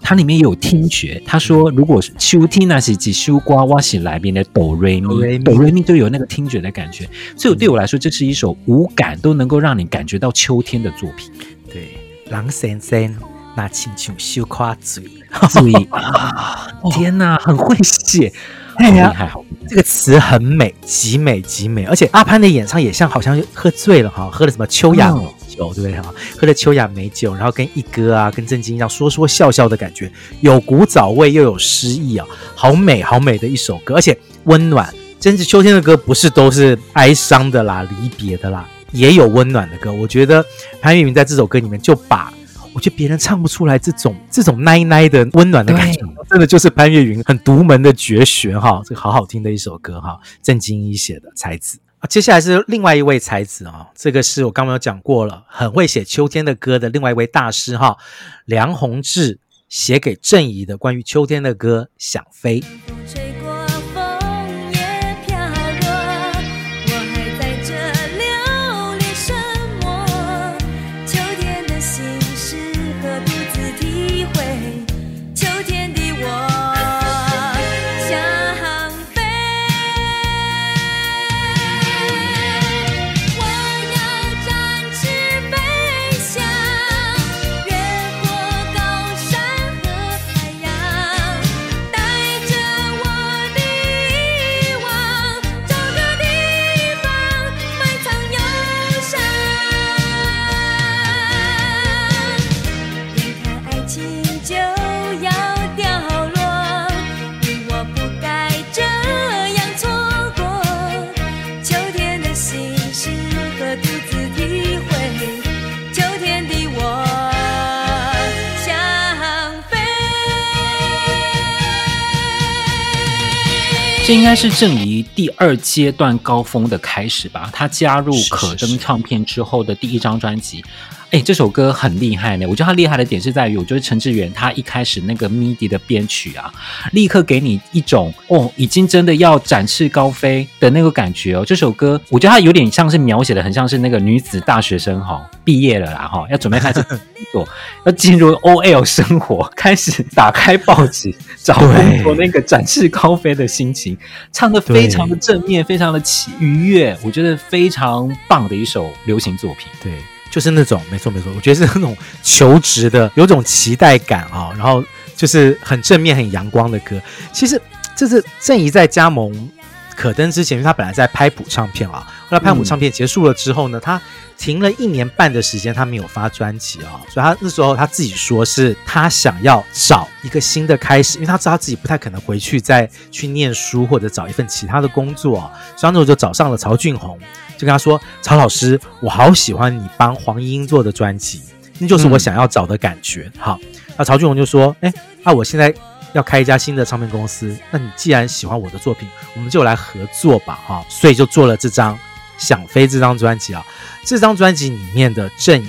S1: 它里面也有听觉，他说，如果是秋天那是几首瓜哇西来边的哆瑞咪，哆瑞咪都有那个听觉的感觉，所以对我来说，这是一首五感都能够让你感觉到秋天的作品。
S2: 对，狼先生那亲像小夸嘴，
S1: 嘴 啊！天哪，很会写，
S2: 哎呀，这个词很美，极美极美，而且阿潘的演唱也像好像喝醉了哈，喝了什么秋雅。酒对不对哈？喝了秋雅美酒，然后跟一哥啊，跟郑钧一样说说笑笑的感觉，有古早味又有诗意啊，好美好美的一首歌，而且温暖。真是秋天的歌不是都是哀伤的啦、离别的啦，也有温暖的歌。我觉得潘粤明在这首歌里面就把，我觉得别人唱不出来这种这种奶奶的温暖的感觉，真的就是潘越云很独门的绝学哈。这个好好听的一首歌哈，郑敬一写的才子。接下来是另外一位才子啊，这个是我刚刚有讲过了，很会写秋天的歌的另外一位大师哈，梁鸿志写给郑怡的关于秋天的歌《想飞》。应该是郑怡第二阶段高峰的开始吧？他加入可登唱片之后的第一张专辑。哎，这首歌很厉害呢。我觉得它厉害的点是在于，我觉得陈志远他一开始那个 MIDI 的编曲啊，立刻给你一种哦，已经真的要展翅高飞的那个感觉哦。这首歌我觉得它有点像是描写的，很像是那个女子大学生哈、哦，毕业了啦哈、哦，要准备开始工作，要进入 OL 生活，开始打开报纸找工作，那个展翅高飞的心情，唱的非常的正面，非常的起愉悦，我觉得非常棒的一首流行作品。对。就是那种没错没错，我觉得是那种求职的，有种期待感啊，然后就是很正面、很阳光的歌。其实这是郑怡在加盟可登之前，因为他本来在拍谱唱片啊，后来拍谱唱片结束了之后呢，他停了一年半的时间，他没有发专辑啊，所以他那时候他自己说是他想要找一个新的开始，因为他知道他自己不太可能回去再去念书或者找一份其他的工作，啊所以那时候就找上了曹俊宏。就跟他说：“曹老师，我好喜欢你帮黄莺莺做的专辑，那就是我想要找的感觉。嗯”好，那曹俊宏就说：“哎，那我现在要开一家新的唱片公司，那你既然喜欢我的作品，我们就来合作吧。”哈，所以就做了这张《想飞》这张专辑啊。这张专辑里面的郑怡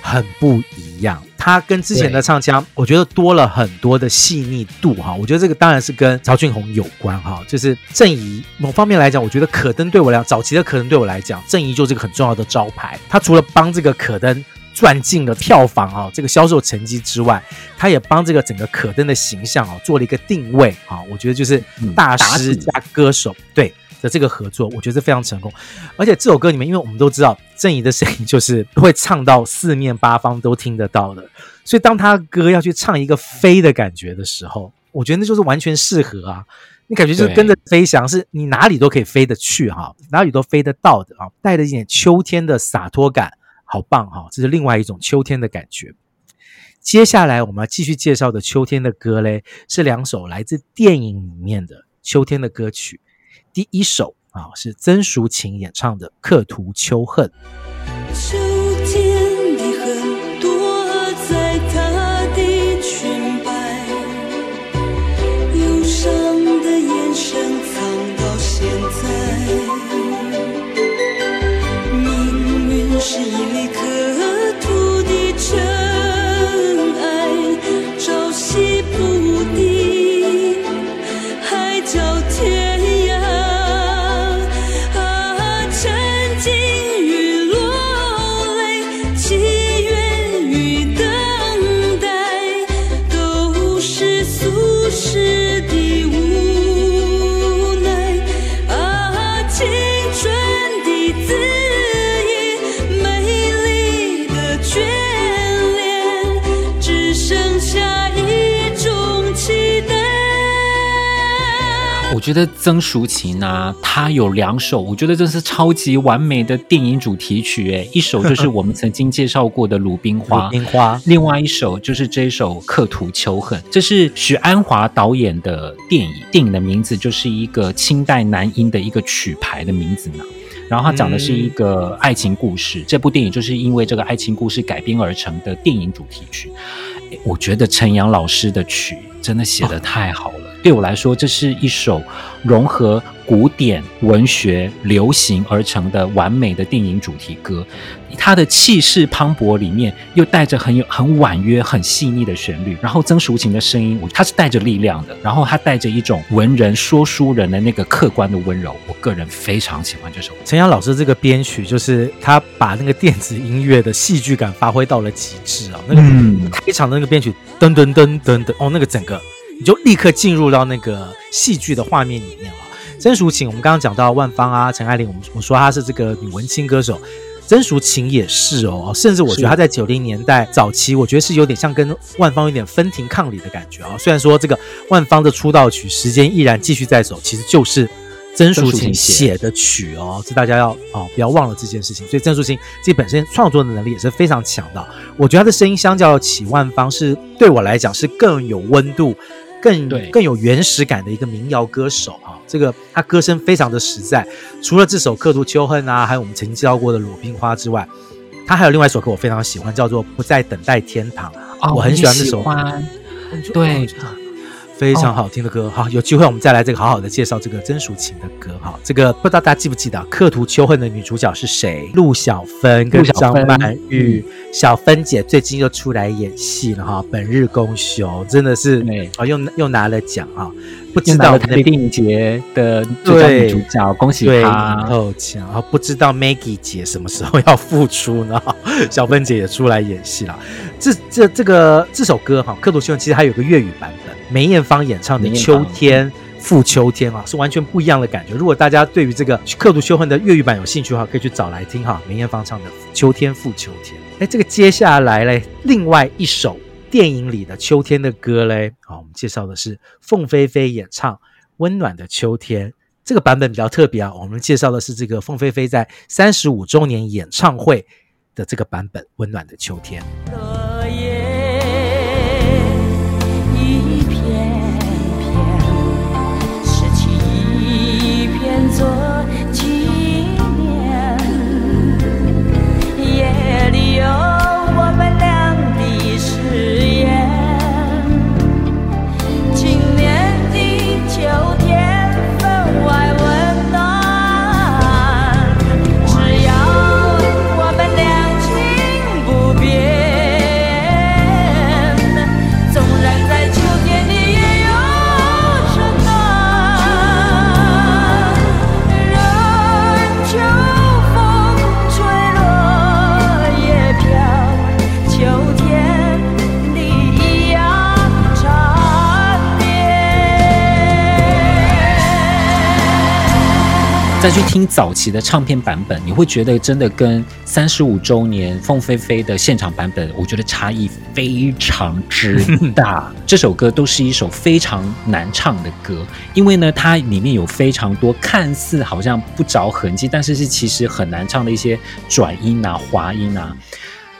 S2: 很不一样。他跟之前的唱腔，我觉得多了很多的细腻度哈。我觉得这个当然是跟曹俊宏有关哈。就是郑怡某方面来讲，我觉得可登对我来讲，早期的可登对我来讲，郑怡就是个很重要的招牌。他除了帮这个可登赚进了票房啊，这个销售成绩之外，他也帮这个整个可登的形象啊做了一个定位啊。我觉得就是大师加歌手，对。的这个合作，我觉得是非常成功，而且这首歌里面，因为我们都知道郑怡的声音就是会唱到四面八方都听得到的，所以当他歌要去唱一个飞的感觉的时候，我觉得那就是完全适合啊，你感觉就是跟着飞翔，是你哪里都可以飞得去哈，哪里都飞得到的啊，带着一点秋天的洒脱感，好棒哈，这是另外一种秋天的感觉。接下来我们要继续介绍的秋天的歌嘞，是两首来自电影里面的秋天的歌曲。第一首啊是曾淑琴演唱的《刻图秋恨》。
S1: 觉得曾淑琴啊，她有两首，我觉得这是超级完美的电影主题曲。诶，一首就是我们曾经介绍过的《鲁冰花》，鲁冰花。另外一首就是这首《刻图秋恨》，这是许鞍华导演的电影，电影的名字就是一个清代南音的一个曲牌的名字呢。然后它讲的是一个爱情故事，嗯、这部电影就是因为这个爱情故事改编而成的电影主题曲。我觉得陈阳老师的曲真的写的太好了。哦对我来说，这是一首融合古典、文学、流行而成的完美的电影主题歌。它的气势磅礴里面，又带着很有很婉约、很细腻的旋律。然后曾淑琴的声音，它是带着力量的。然后它带着一种文人说书人的那个客观的温柔。我个人非常喜欢这首。
S2: 陈阳老师这个编曲，就是他把那个电子音乐的戏剧感发挥到了极致啊！那个开场的那个编曲，噔噔噔噔噔，哦，那个整个。你就立刻进入到那个戏剧的画面里面了。曾淑琴，我们刚刚讲到万芳啊，陈爱玲，我们我说她是这个女文青歌手，曾淑琴也是哦。甚至我觉得她在九零年代早期，我觉得是有点像跟万芳有点分庭抗礼的感觉啊。虽然说这个万芳的出道曲《时间依然继续在走》，其实就是。曾淑琴写的曲哦，这大家要哦不要忘了这件事情。所以曾淑琴自己本身创作的能力也是非常强的。我觉得她的声音相较起万芳是对我来讲是更有温度、更更有原始感的一个民谣歌手啊。这个他歌声非常的实在。除了这首《刻度秋恨》啊，还有我们曾经介绍过的《鲁冰花》之外，他还有另外一首歌我非常喜欢，叫做《不再等待天堂》。哦，我很喜欢这首歌。对。非常好听的歌，好，有机会我们再来这个好好的介绍这个曾淑琴的歌好。这个不知道大家记不记得《刻图秋恨》的女主角是谁？陆小芬跟张曼玉，小芬姐最近又出来演戏了哈，本日公休真的是啊，又又拿了奖啊！不知道
S1: 台北电影节的最佳女主角，恭喜她
S2: 哦奖啊！不知道 Maggie 姐什么时候要复出呢？小芬姐也出来演戏了。这这这个这首歌哈，《刻图秋恨》其实还有个粤语版本。梅艳芳演唱的《秋天复秋天》啊，是完全不一样的感觉。如果大家对于这个《刻度秋恨》的粤语版有兴趣的话，可以去找来听哈。梅艳芳唱的《秋天复秋天》。哎，这个接下来嘞，另外一首电影里的秋天的歌嘞，好，我们介绍的是凤飞飞演唱《温暖的秋天》。这个版本比较特别啊，我们介绍的是这个凤飞飞在三十五周年演唱会的这个版本《温暖的秋天》。só.
S1: 再去听早期的唱片版本，你会觉得真的跟三十五周年凤飞飞的现场版本，我觉得差异非常之大。这首歌都是一首非常难唱的歌，因为呢，它里面有非常多看似好像不着痕迹，但是是其实很难唱的一些转音啊、滑音啊。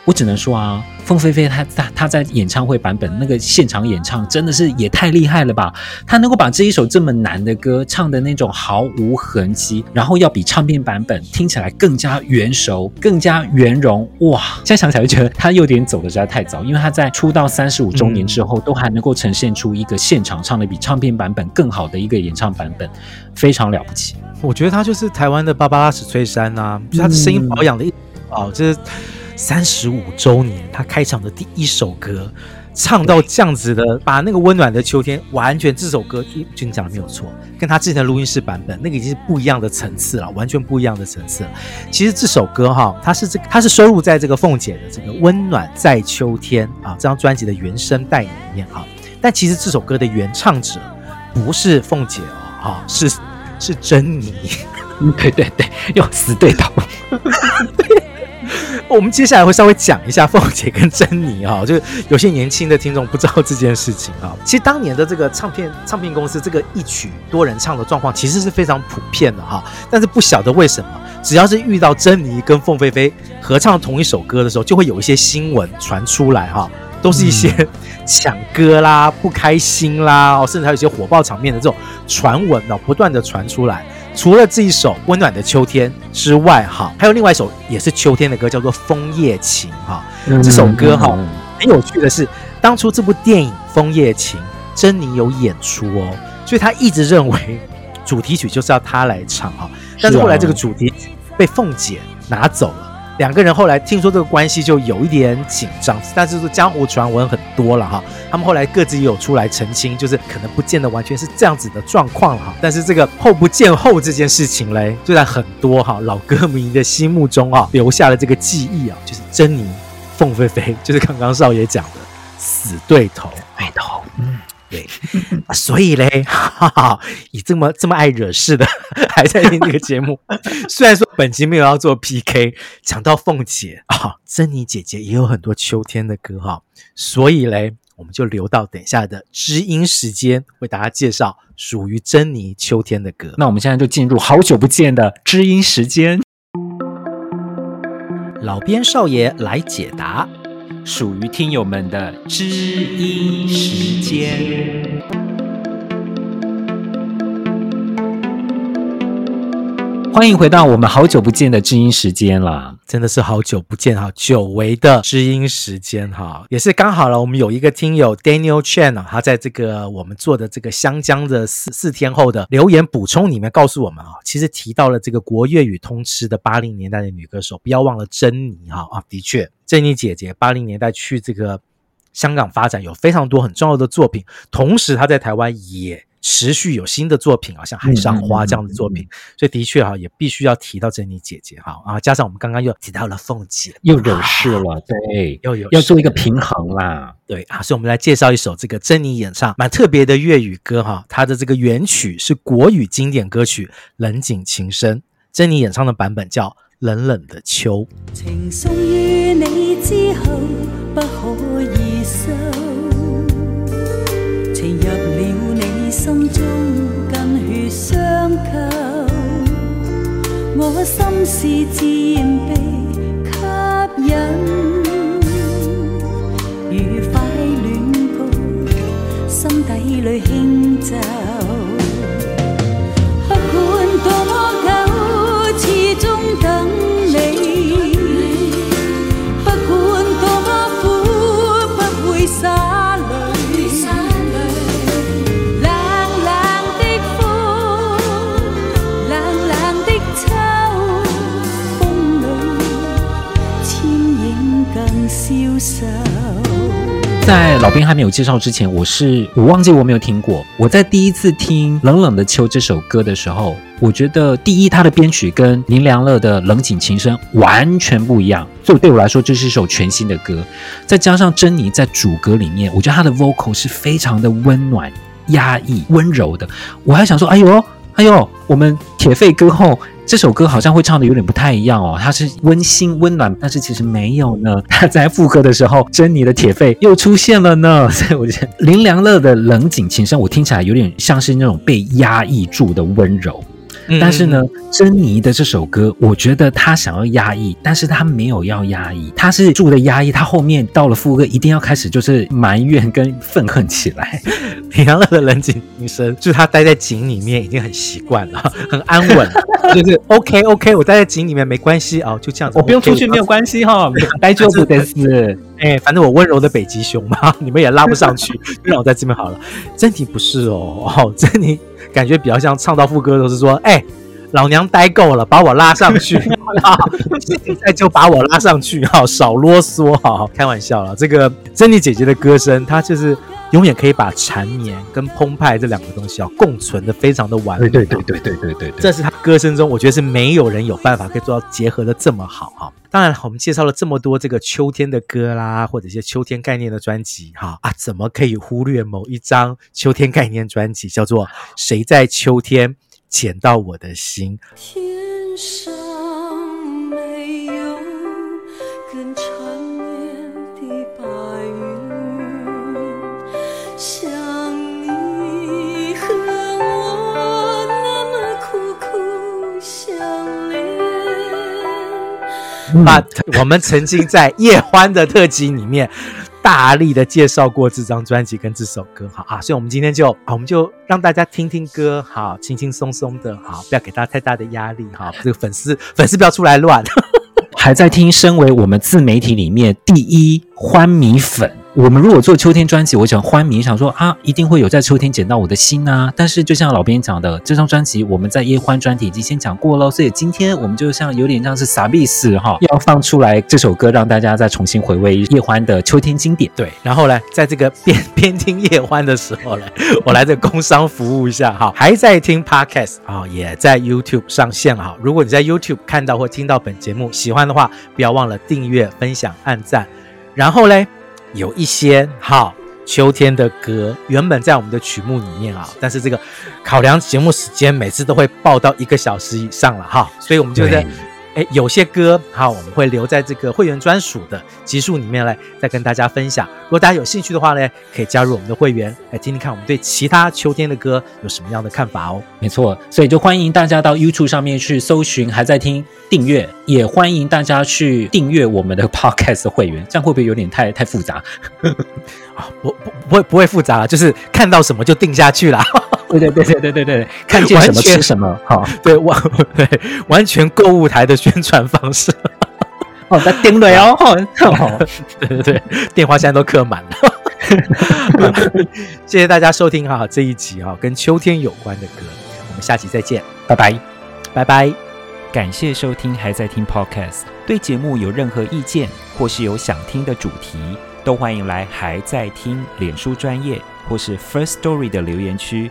S1: 我只能说啊，凤飞飞她她她在演唱会版本那个现场演唱真的是也太厉害了吧！她能够把这一首这么难的歌唱的那种毫无痕迹，然后要比唱片版本听起来更加圆熟、更加圆融。哇！现在想起来就觉得她有点走的实在太早，因为她在出道三十五周年之后，都还能够呈现出一个现场唱的比唱片版本更好的一个演唱版本，非常了不起。
S2: 我觉得她就是台湾的芭芭拉史翠珊呐、啊，她的声音保养的一哦，这、就是。三十五周年，他开场的第一首歌，唱到这样子的，把那个温暖的秋天，完全这首歌，君讲的没有错，跟他之前的录音室版本那个已经是不一样的层次了，完全不一样的层次了。其实这首歌哈，它是这个，它是收录在这个凤姐的这个《温暖在秋天》啊这张专辑的原声带里面哈。但其实这首歌的原唱者不是凤姐哦，啊是是珍妮，
S1: 对对对，又死对头。
S2: 我们接下来会稍微讲一下凤姐跟珍妮哈，就是有些年轻的听众不知道这件事情啊。其实当年的这个唱片唱片公司这个一曲多人唱的状况其实是非常普遍的哈，但是不晓得为什么，只要是遇到珍妮跟凤飞飞合唱同一首歌的时候，就会有一些新闻传出来哈，都是一些抢歌啦、不开心啦，甚至还有一些火爆场面的这种传闻呢，不断的传出来。除了这一首温暖的秋天之外，哈，还有另外一首也是秋天的歌，叫做《枫叶情》哈。这首歌哈很有趣的是，当初这部电影《枫叶情》，珍妮有演出哦，所以她一直认为主题曲就是要她来唱哈。但是后来这个主题曲被凤姐拿走了。两个人后来听说这个关系就有一点紧张，但是说江湖传闻很多了哈。他们后来各自也有出来澄清，就是可能不见得完全是这样子的状况了哈。但是这个后不见后这件事情嘞，就在很多哈老歌迷的心目中啊留下了这个记忆啊，就是珍妮、凤飞飞，就是刚刚少爷讲的死对头，
S1: 对头，嗯。
S2: 对，所以嘞，哈哈，你这么这么爱惹事的，还在听这个节目。虽然说本集没有要做 PK，讲到凤姐啊，珍妮姐姐也有很多秋天的歌哈，所以嘞，我们就留到等一下的知音时间，为大家介绍属于珍妮秋天的歌。
S1: 那我们现在就进入好久不见的知音时间，
S2: 老边少爷来解答。
S1: 属于听友们的知音时间。欢迎回到我们好久不见的知音时间了，
S2: 真的是好久不见哈，久违的知音时间哈，也是刚好了。我们有一个听友 Daniel Chen 啊，他在这个我们做的这个香江的四四天后的留言补充里面告诉我们啊，其实提到了这个国粤语通吃的八零年代的女歌手，不要忘了珍妮哈啊，的确，珍妮姐姐八零年代去这个香港发展，有非常多很重要的作品，同时她在台湾也。持续有新的作品啊，像《海上花》这样的作品，嗯嗯嗯嗯、所以的确哈，也必须要提到珍妮姐姐哈啊，加上我们刚刚又提到了凤姐，
S1: 又惹事了，对，
S2: 又有
S1: 要做一个平衡啦，
S2: 对啊，所以我们来介绍一首这个珍妮演唱蛮特别的粤语歌哈，它的这个原曲是国语经典歌曲《冷井情深》，珍妮演唱的版本叫《冷冷的秋》。情送于你之后不可以收，情入了。心中跟血相扣，我心事渐被吸引，愉快恋歌，心底里轻奏。
S1: 在老兵还没有介绍之前，我是我忘记我没有听过。我在第一次听《冷冷的秋》这首歌的时候，我觉得第一，它的编曲跟林良乐的《冷井情深》完全不一样，所以对我来说这是一首全新的歌。再加上珍妮在主歌里面，我觉得她的 vocal 是非常的温暖、压抑、温柔的。我还想说，哎呦，哎呦，我们铁肺歌后。这首歌好像会唱的有点不太一样哦，它是温馨温暖，但是其实没有呢。他在副歌的时候，珍妮的铁肺又出现了呢。所以我觉得林良乐的冷井情深，我听起来有点像是那种被压抑住的温柔。
S2: 嗯
S1: 但是呢，珍妮的这首歌，我觉得她想要压抑，但是她没有要压抑，她是住的压抑，她后面到了副歌一定要开始就是埋怨跟愤恨起来。
S2: 李安乐的冷井女生，就是他待在井里面已经很习惯了，很安稳，就是 OK OK，我待在井里面没关系哦，就这样子，
S1: 我不用出去没有关系哈，待就不得死。
S2: 哎，反正我温柔的北极熊嘛，你们也拉不上去，就让我在这边好了。珍妮不是哦，哦，珍妮感觉比较像唱到副歌都是说，哎，老娘待够了，把我拉上去，现在就把我拉上去，哈，少啰嗦，哈，开玩笑了。这个珍妮姐姐的歌声，她就是。永远可以把缠绵跟澎湃这两个东西啊共存的非常的完美。
S1: 对对对对对对对，
S2: 这是他歌声中，我觉得是没有人有办法可以做到结合的这么好哈。当然，我们介绍了这么多这个秋天的歌啦，或者一些秋天概念的专辑哈啊，怎么可以忽略某一张秋天概念专辑，叫做《谁在秋天捡到我的心》。
S3: 天上
S2: 把 我们曾经在叶欢的特辑里面大力的介绍过这张专辑跟这首歌，好啊，所以我们今天就啊，我们就让大家听听歌，好，轻轻松松的，好，不要给大家太大的压力，哈，这个粉丝粉丝不要出来乱。
S1: 还在听，身为我们自媒体里面第一欢米粉。我们如果做秋天专辑，我想欢迷想说啊，一定会有在秋天捡到我的心啊。但是就像老编讲的，这张专辑我们在叶欢专题已经先讲过了，所以今天我们就像有点像是傻逼似哈，要放出来这首歌，让大家再重新回味叶欢的秋天经典。
S2: 对，然后呢，在这个边边听叶欢的时候呢，我来这工商服务一下哈，还在听 Podcast 啊，也在 YouTube 上线哈。如果你在 YouTube 看到或听到本节目，喜欢的话，不要忘了订阅、分享、按赞，然后嘞。有一些哈秋天的歌，原本在我们的曲目里面啊，但是这个考量节目时间，每次都会报到一个小时以上了哈，所以我们就在哎有些歌好，我们会留在这个会员专属的集数里面来再跟大家分享。如果大家有兴趣的话呢，可以加入我们的会员来听听看我们对其他秋天的歌有什么样的看法哦。
S1: 没错，所以就欢迎大家到 YouTube 上面去搜寻，还在听。订阅也欢迎大家去订阅我们的 Podcast 会员，这样会不会有点太太复杂？
S2: 啊，不不不会不会复杂了，就是看到什么就定下去了。
S1: 对对对对对对对，看见什么吃什么，好，
S2: 对完对完全购物台的宣传方式。
S1: 哦，在订了哦，好，
S2: 对对对，电话现在都刻满了。谢谢大家收听哈这一集哈跟秋天有关的歌，我们下期再见，
S1: 拜拜，
S2: 拜拜。
S5: 感谢收听，还在听 Podcast。对节目有任何意见，或是有想听的主题，都欢迎来还在听脸书专业或是 First Story 的留言区